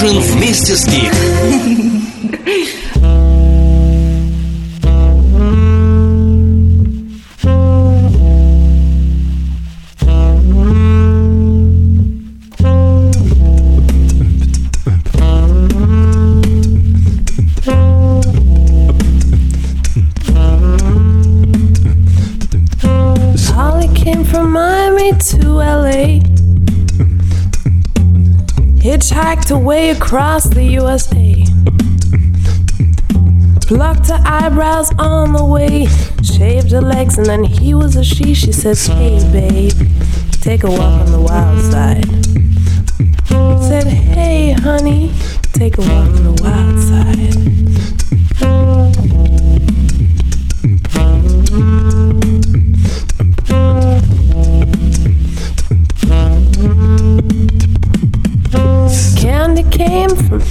Ужин вместе с Гик. Hitchhiked away across the USA. Plucked her eyebrows on the way. Shaved her legs and then he was a she. She says, Hey babe, take a walk on the wild side. Said, Hey honey, take a walk on the wild side.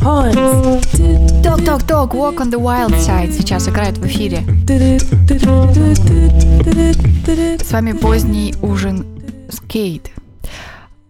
Ток, ток, ток, Walk on the Wild Side сейчас играет в эфире. С вами поздний ужин с Кейт.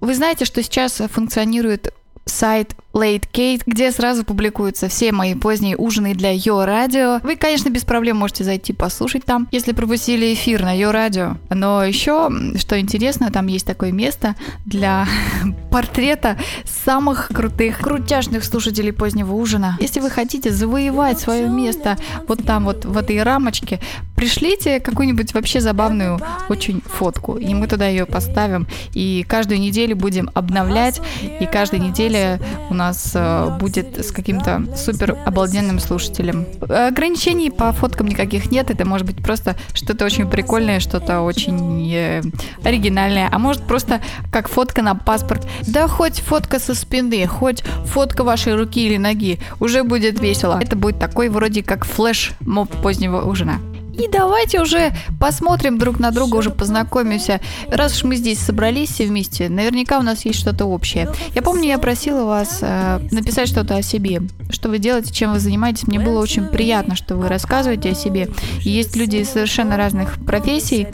Вы знаете, что сейчас функционирует сайт Late Kate, где сразу публикуются все мои поздние ужины для Йо Радио. Вы, конечно, без проблем можете зайти послушать там, если пропустили эфир на Йо Радио. Но еще, что интересно, там есть такое место для портрета самых крутых, крутяшных слушателей позднего ужина. Если вы хотите завоевать свое место вот там вот в этой рамочке, пришлите какую-нибудь вообще забавную очень фотку, и мы туда ее поставим. И каждую неделю будем обновлять, и каждой неделе у нас э, будет с каким-то супер обалденным слушателем. Ограничений по фоткам никаких нет, это может быть просто что-то очень прикольное, что-то очень э, оригинальное, а может просто как фотка на паспорт. Да хоть фотка со спины, хоть фотка вашей руки или ноги, уже будет весело. Это будет такой вроде как флеш-моб позднего ужина. И давайте уже посмотрим друг на друга, уже познакомимся. Раз уж мы здесь собрались все вместе, наверняка у нас есть что-то общее. Я помню, я просила вас э, написать что-то о себе. Что вы делаете, чем вы занимаетесь. Мне было очень приятно, что вы рассказываете о себе. Есть люди из совершенно разных профессий.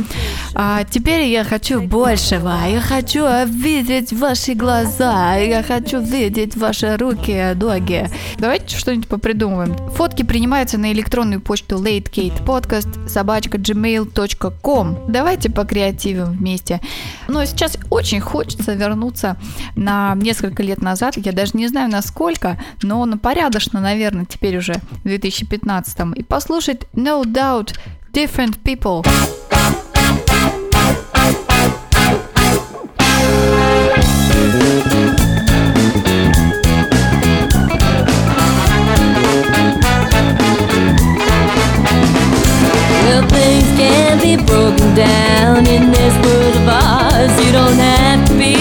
А теперь я хочу большего. Я хочу видеть ваши глаза. Я хочу видеть ваши руки, ноги. Давайте что-нибудь попридумываем. Фотки принимаются на электронную почту latekatepodcast собачка gmail.com. Давайте покреативим вместе. Но сейчас очень хочется вернуться на несколько лет назад. Я даже не знаю насколько, но на порядочно, наверное, теперь уже в 2015 и послушать No Doubt Different People. Well, things can be broken down in this world of ours. You don't have to be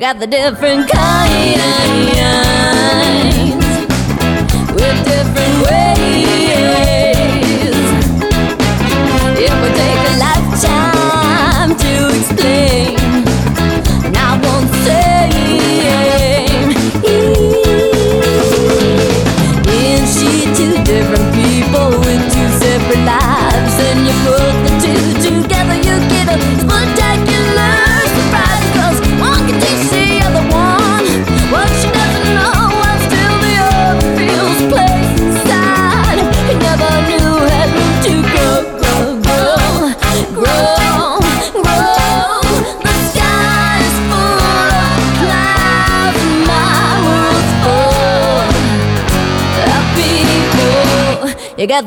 got the different kinds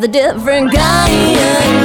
the different guy.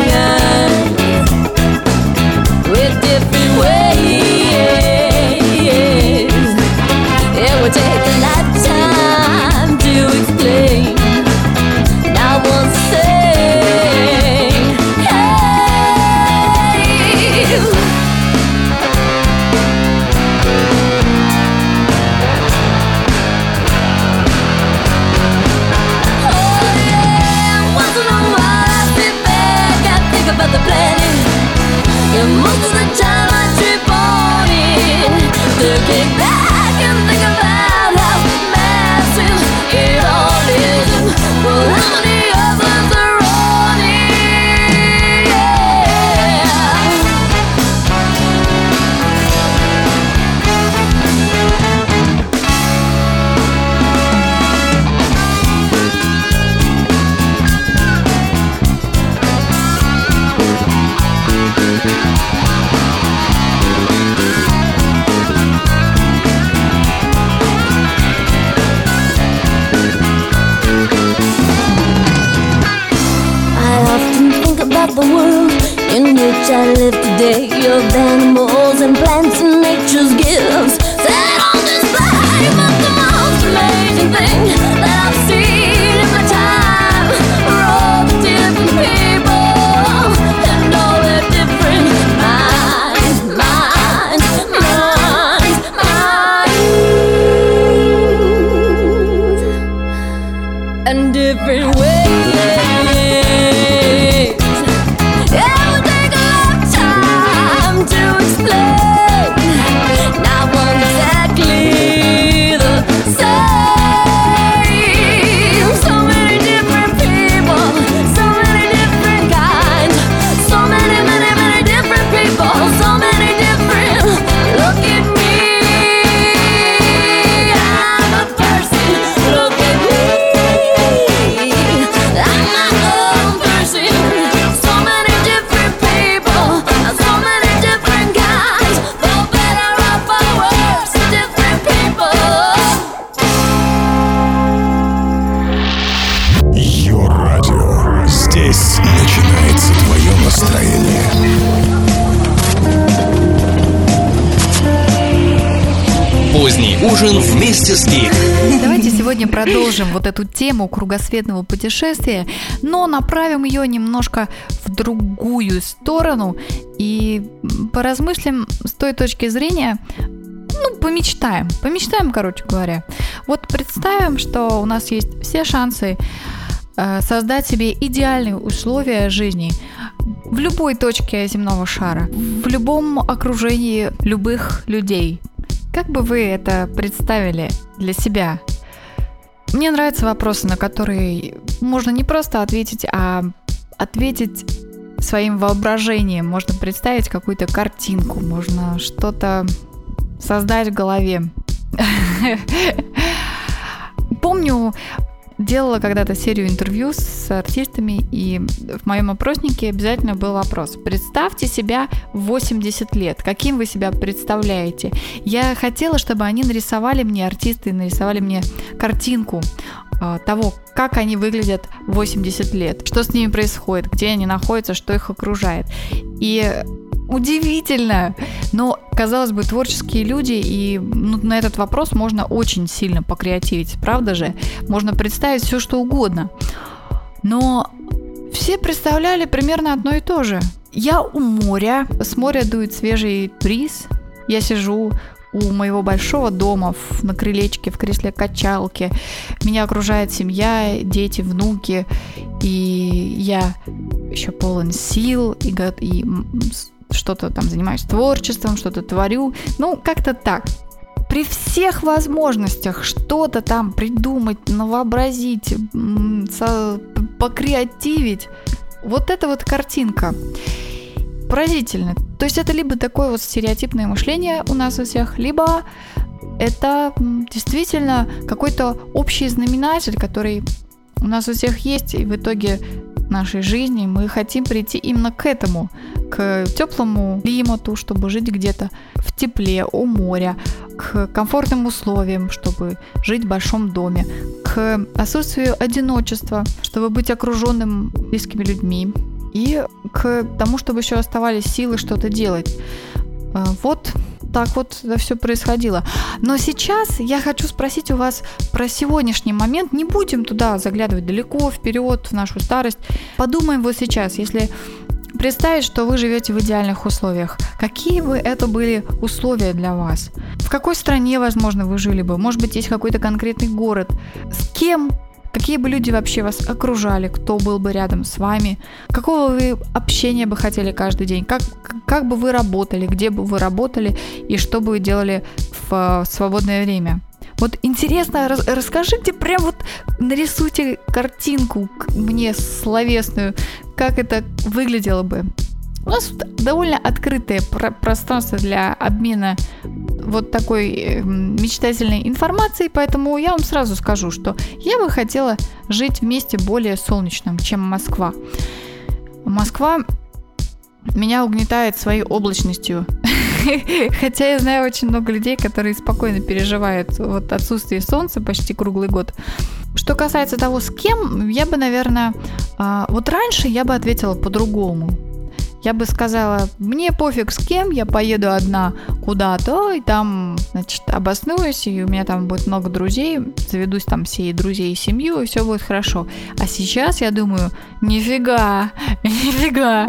Of animals and plants and nature's gifts set on display. But the most amazing thing ужин вместе с Гик. Давайте сегодня продолжим вот эту тему кругосветного путешествия, но направим ее немножко в другую сторону и поразмыслим с той точки зрения, ну, помечтаем, помечтаем, короче говоря. Вот представим, что у нас есть все шансы э, создать себе идеальные условия жизни в любой точке земного шара, в любом окружении любых людей. Как бы вы это представили для себя? Мне нравятся вопросы, на которые можно не просто ответить, а ответить своим воображением. Можно представить какую-то картинку, можно что-то создать в голове. Помню, делала когда-то серию интервью с артистами, и в моем опроснике обязательно был вопрос. Представьте себя в 80 лет. Каким вы себя представляете? Я хотела, чтобы они нарисовали мне, артисты нарисовали мне картинку э, того, как они выглядят в 80 лет, что с ними происходит, где они находятся, что их окружает. И удивительно, но, казалось бы, творческие люди, и ну, на этот вопрос можно очень сильно покреативить, правда же? Можно представить все, что угодно. Но все представляли примерно одно и то же. Я у моря, с моря дует свежий бриз, я сижу у моего большого дома на крылечке, в кресле качалки. Меня окружает семья, дети, внуки, и я еще полон сил и, и что-то там занимаюсь творчеством, что-то творю. Ну, как-то так. При всех возможностях что-то там придумать, п- покреативить. Вот эта вот картинка. Поразительно. То есть это либо такое вот стереотипное мышление у нас у всех, либо это действительно какой-то общий знаменатель, который у нас у всех есть, и в итоге нашей жизни мы хотим прийти именно к этому, к теплому климату, чтобы жить где-то в тепле, у моря, к комфортным условиям, чтобы жить в большом доме, к отсутствию одиночества, чтобы быть окруженным близкими людьми, и к тому, чтобы еще оставались силы что-то делать. Э, вот так вот это все происходило. Но сейчас я хочу спросить у вас про сегодняшний момент. Не будем туда заглядывать далеко, вперед, в нашу старость. Подумаем вот сейчас, если представить, что вы живете в идеальных условиях. Какие бы это были условия для вас? В какой стране, возможно, вы жили бы? Может быть, есть какой-то конкретный город? С кем Какие бы люди вообще вас окружали, кто был бы рядом с вами, какого вы общения бы хотели каждый день, как, как бы вы работали, где бы вы работали и что бы вы делали в свободное время. Вот интересно, рас, расскажите, прям вот нарисуйте картинку мне словесную, как это выглядело бы. У нас довольно открытое про- пространство для обмена вот такой эм, мечтательной информацией, поэтому я вам сразу скажу, что я бы хотела жить в месте более солнечном, чем Москва. Москва меня угнетает своей облачностью. Хотя я знаю очень много людей, которые спокойно переживают вот отсутствие солнца почти круглый год. Что касается того, с кем, я бы, наверное, а, вот раньше я бы ответила по-другому я бы сказала, мне пофиг с кем, я поеду одна куда-то, и там, значит, обоснуюсь, и у меня там будет много друзей, заведусь там всей друзей и семью, и все будет хорошо. А сейчас я думаю, нифига, нифига,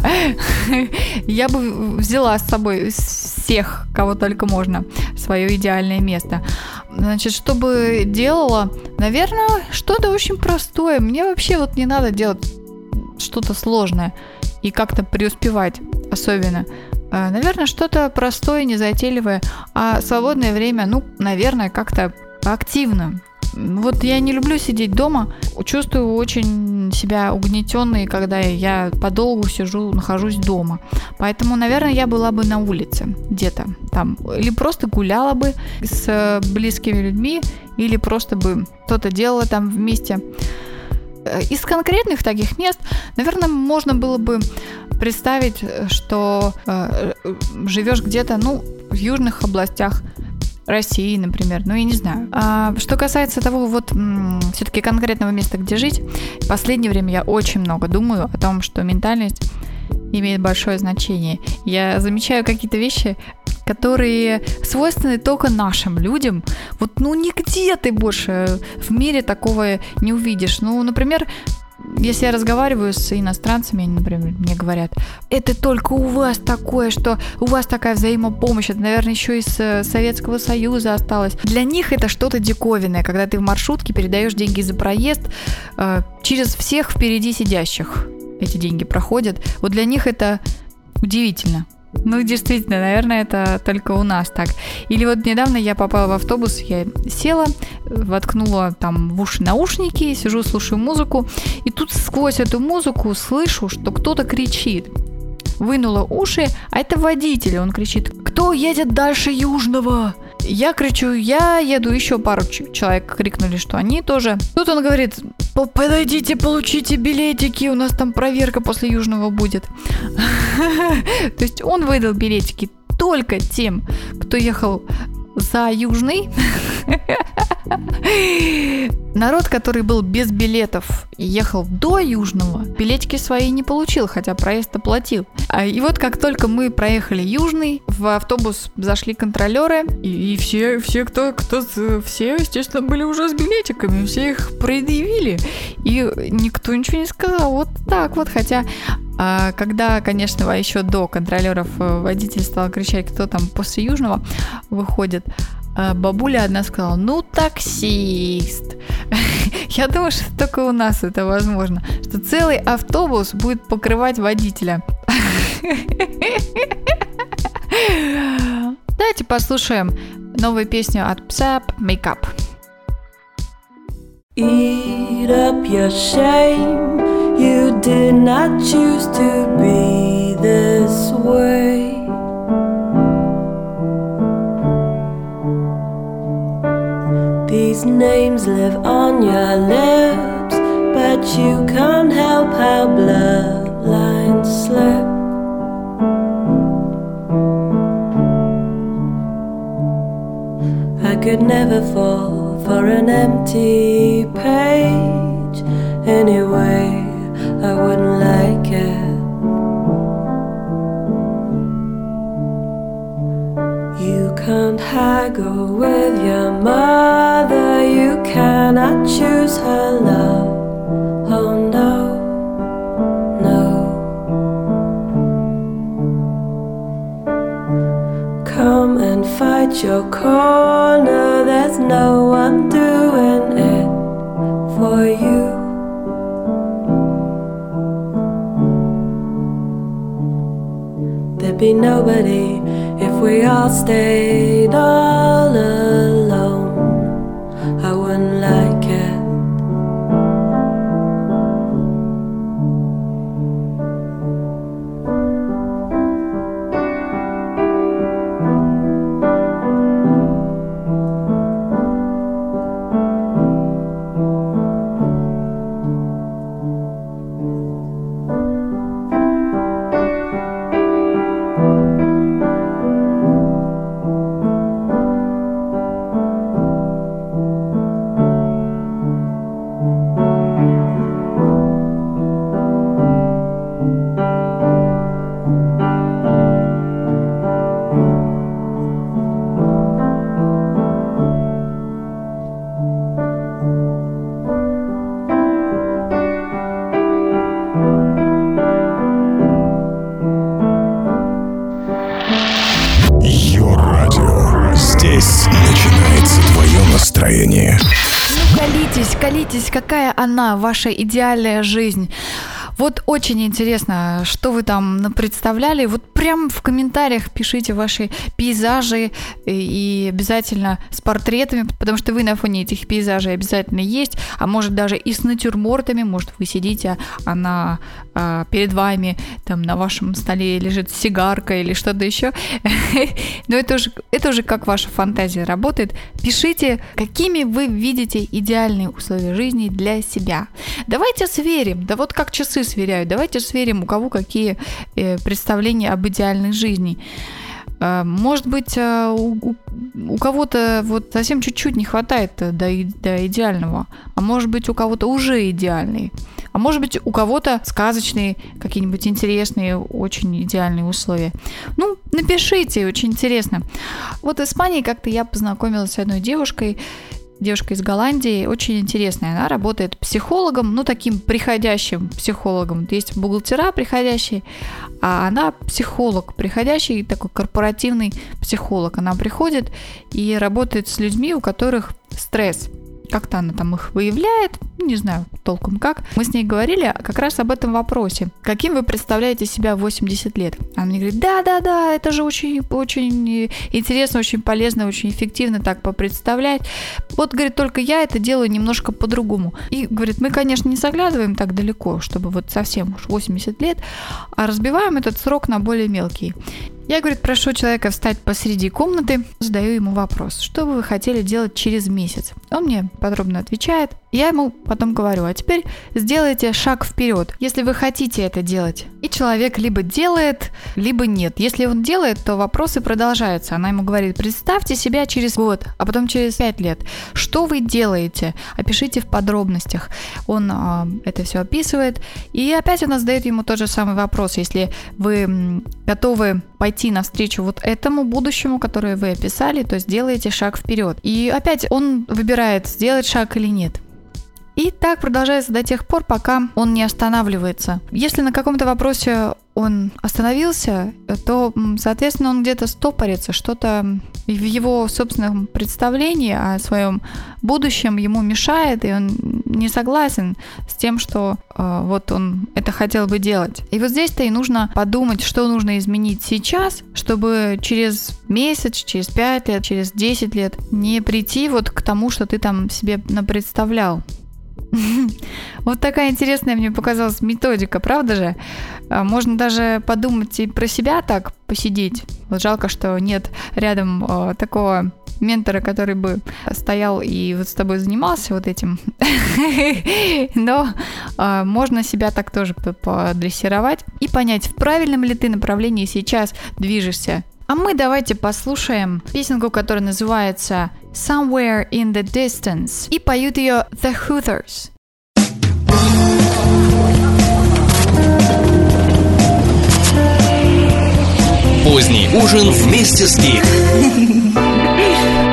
я бы взяла с собой всех, кого только можно, свое идеальное место. Значит, что бы делала? Наверное, что-то очень простое. Мне вообще вот не надо делать что-то сложное и как-то преуспевать особенно. Э, наверное, что-то простое, незатейливое, а свободное время, ну, наверное, как-то активно. Вот я не люблю сидеть дома, чувствую очень себя угнетенной, когда я подолгу сижу, нахожусь дома. Поэтому, наверное, я была бы на улице где-то там. Или просто гуляла бы с близкими людьми, или просто бы что-то делала там вместе. Э, из конкретных таких мест, наверное, можно было бы представить, что э, живешь где-то, ну, в южных областях России, например, ну я не знаю. А, что касается того, вот все-таки конкретного места, где жить, в последнее время я очень много думаю о том, что ментальность имеет большое значение. Я замечаю какие-то вещи, которые свойственны только нашим людям. Вот, ну, нигде ты больше в мире такого не увидишь. Ну, например, если я разговариваю с иностранцами, они, например, мне говорят, это только у вас такое, что у вас такая взаимопомощь, это, наверное, еще из э, Советского Союза осталось. Для них это что-то диковинное, когда ты в маршрутке передаешь деньги за проезд э, через всех впереди сидящих. Эти деньги проходят. Вот для них это удивительно. Ну, действительно, наверное, это только у нас так. Или вот недавно я попала в автобус, я села, воткнула там в уши наушники, сижу, слушаю музыку, и тут сквозь эту музыку слышу, что кто-то кричит. Вынула уши, а это водитель, он кричит, кто едет дальше Южного? Я кричу, я еду, еще пару человек крикнули, что они тоже. Тут он говорит, подойдите, получите билетики, у нас там проверка после Южного будет. То есть он выдал билетики только тем, кто ехал за Южный. Народ, который был без билетов и ехал до Южного, билетики свои не получил, хотя проезд оплатил. А, и вот как только мы проехали Южный, в автобус зашли контролеры, и, и все, все, кто, кто, все, естественно, были уже с билетиками, все их предъявили, и никто ничего не сказал. Вот так вот, хотя а когда, конечно, еще до контролеров э, водитель стал кричать, кто там после Южного выходит, а бабуля одна сказала, ну таксист. Я думаю, что только у нас это возможно, что целый автобус будет покрывать водителя. Давайте послушаем новую песню от Psap Make Up. Eat up your shame. You did not choose to be this way. These names live on your lips, but you can't help how bloodlines slip. I could never fall for an empty page anyway. Колитесь, какая она, ваша идеальная жизнь. Вот очень интересно, что вы там представляли. Вот прям в комментариях пишите ваши пейзажи и обязательно с портретами, потому что вы на фоне этих пейзажей обязательно есть, а может даже и с натюрмортами, может вы сидите, а на, а, перед вами там на вашем столе лежит сигарка или что-то еще. Но это уже, это уже как ваша фантазия работает. Пишите, какими вы видите идеальные условия жизни для себя. Давайте сверим, да вот как часы сверяют, давайте сверим, у кого какие э, представления об идеальной жизни. Э, Может быть, э, у, у- кого-то вот совсем чуть-чуть не хватает э, до, до идеального, а может быть, у кого-то уже идеальный, а может быть, у кого-то сказочные, какие-нибудь интересные, очень идеальные условия. Ну, напишите, очень интересно. Вот в Испании как-то я познакомилась с одной девушкой, девушка из Голландии, очень интересная. Она работает психологом, ну, таким приходящим психологом. Есть бухгалтера приходящие, а она психолог, приходящий такой корпоративный психолог. Она приходит и работает с людьми, у которых стресс. Как-то она там их выявляет, не знаю толком как. Мы с ней говорили как раз об этом вопросе. Каким вы представляете себя в 80 лет? Она мне говорит, да-да-да, это же очень, очень интересно, очень полезно, очень эффективно так попредставлять. Вот, говорит, только я это делаю немножко по-другому. И, говорит, мы, конечно, не заглядываем так далеко, чтобы вот совсем уж 80 лет, а разбиваем этот срок на более мелкий. Я, говорит, прошу человека встать посреди комнаты, задаю ему вопрос, что бы вы хотели делать через месяц? Он мне подробно отвечает. Я ему потом говорю, а теперь сделайте шаг вперед, если вы хотите это делать. И человек либо делает, либо нет. Если он делает, то вопросы продолжаются. Она ему говорит, представьте себя через год, а потом через пять лет. Что вы делаете? Опишите в подробностях. Он а, это все описывает. И опять она задает ему тот же самый вопрос. Если вы готовы пойти навстречу вот этому будущему, которое вы описали, то сделайте шаг вперед. И опять он выбирает, сделать шаг или нет. И так продолжается до тех пор, пока он не останавливается. Если на каком-то вопросе он остановился, то, соответственно, он где-то стопорится, что-то в его собственном представлении о своем будущем ему мешает, и он не согласен с тем, что э, вот он это хотел бы делать. И вот здесь-то и нужно подумать, что нужно изменить сейчас, чтобы через месяц, через 5 лет, через 10 лет не прийти вот к тому, что ты там себе напредставлял. Вот такая интересная мне показалась методика, правда же? А, Можно даже подумать и про себя так посидеть. Вот жалко, что нет рядом э, такого ментора, который бы стоял и вот с тобой занимался вот этим. Но э, можно себя так тоже подрессировать и понять, в правильном ли ты направлении сейчас движешься. А мы давайте послушаем песенку, которая называется somewhere in the distance, и поют ее The Hooters. Поздний ужин вместе с Гик.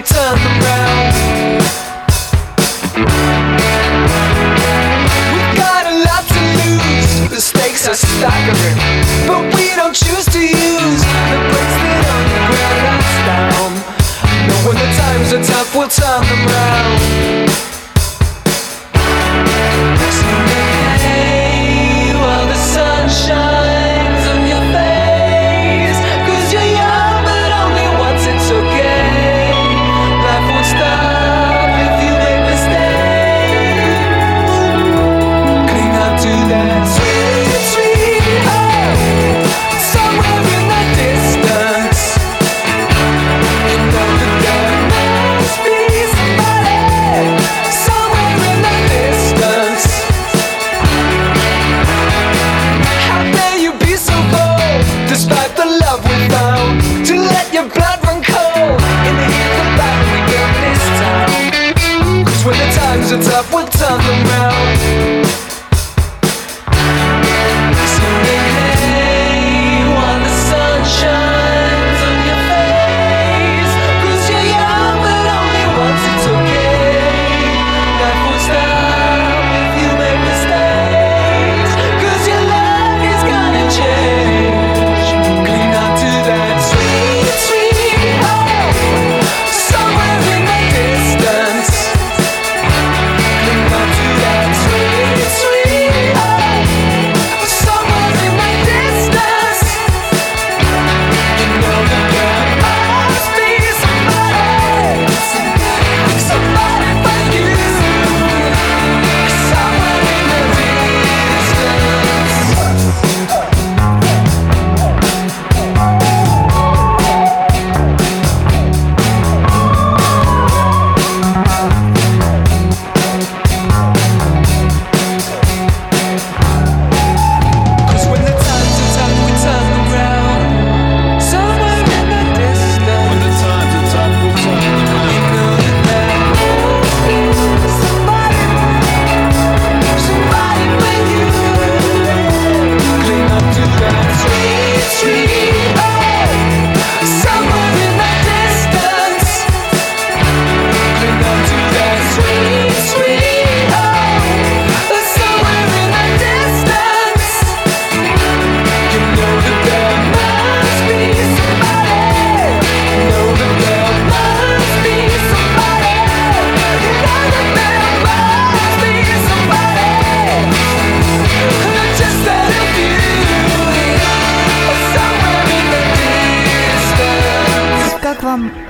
we turn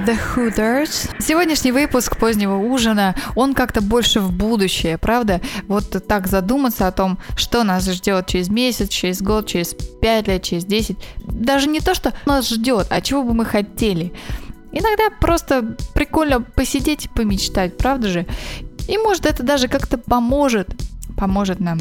The Hooters. Сегодняшний выпуск позднего ужина, он как-то больше в будущее, правда? Вот так задуматься о том, что нас ждет через месяц, через год, через 5 лет, через 10. Даже не то, что нас ждет, а чего бы мы хотели. Иногда просто прикольно посидеть и помечтать, правда же? И может это даже как-то поможет, поможет нам.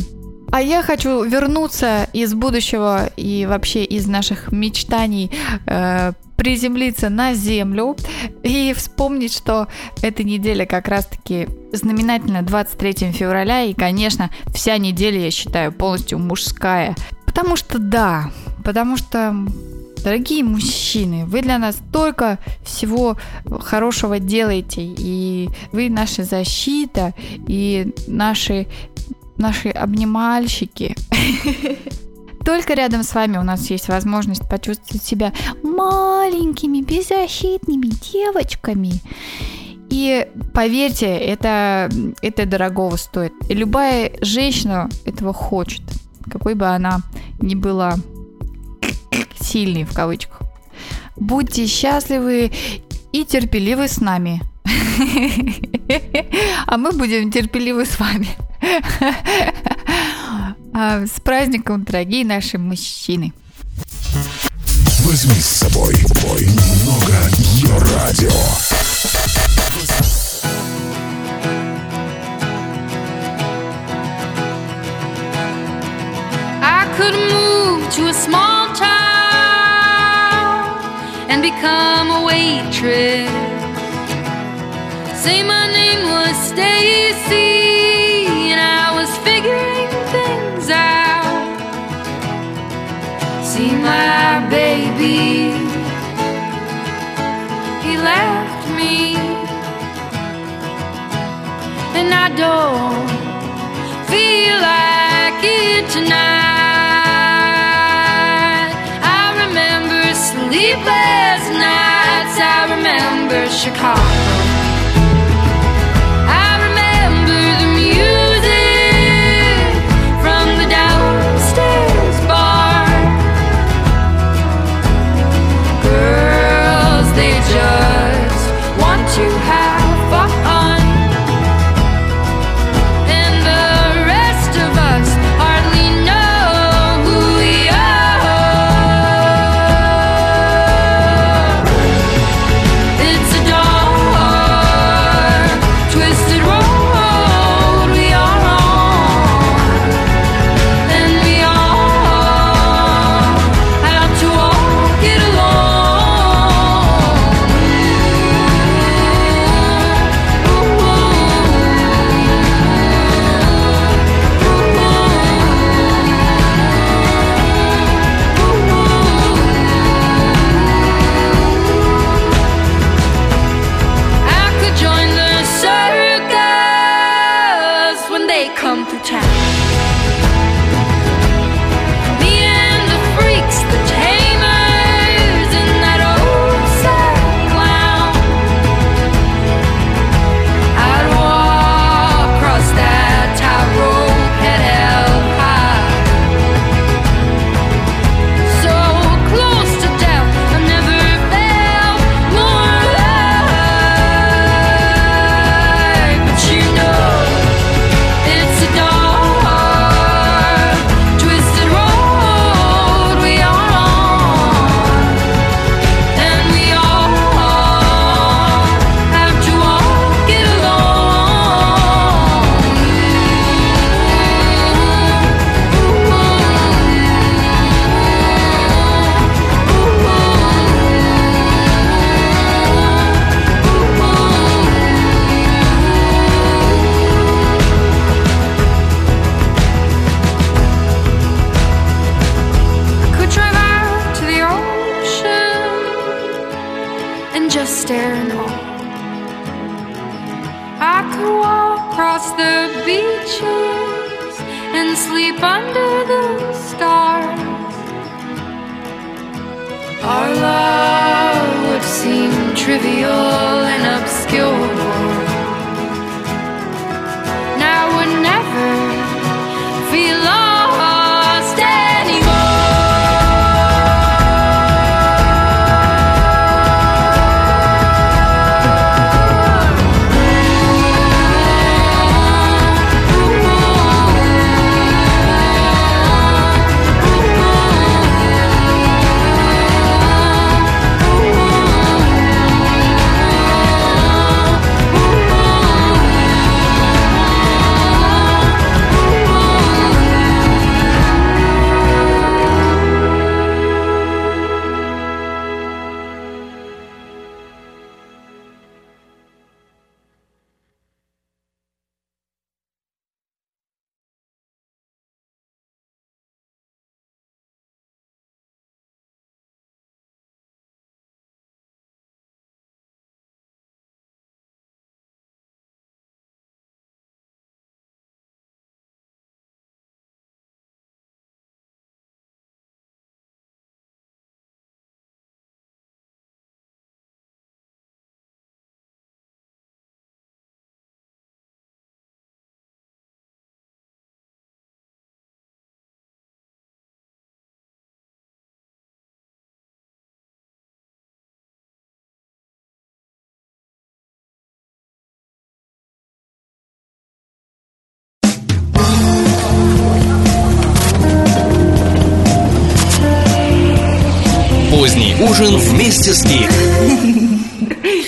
А я хочу вернуться из будущего и вообще из наших мечтаний э, приземлиться на Землю и вспомнить, что эта неделя как раз-таки знаменательна 23 февраля, и, конечно, вся неделя, я считаю, полностью мужская. Потому что да, потому что Дорогие мужчины, вы для нас только всего хорошего делаете, и вы наша защита, и наши, наши обнимальщики. Только рядом с вами у нас есть возможность почувствовать себя маленькими, беззащитными девочками. И поверьте, это, это дорого стоит. И любая женщина этого хочет, какой бы она ни была сильной в кавычках. Будьте счастливы и терпеливы с нами. А мы будем терпеливы с вами. А, С праздником, дорогие наши мужчины. Возьми с собой бой немного ее радио. Could move to a small town and become a waitress. Say my name was Stacy and I was figuring my baby, he left me, and I don't feel like it tonight. I remember sleepless nights. I remember Chicago. Sleep under the stars. Our love would seem trivial and obscure. Ужин вместе с Кейт.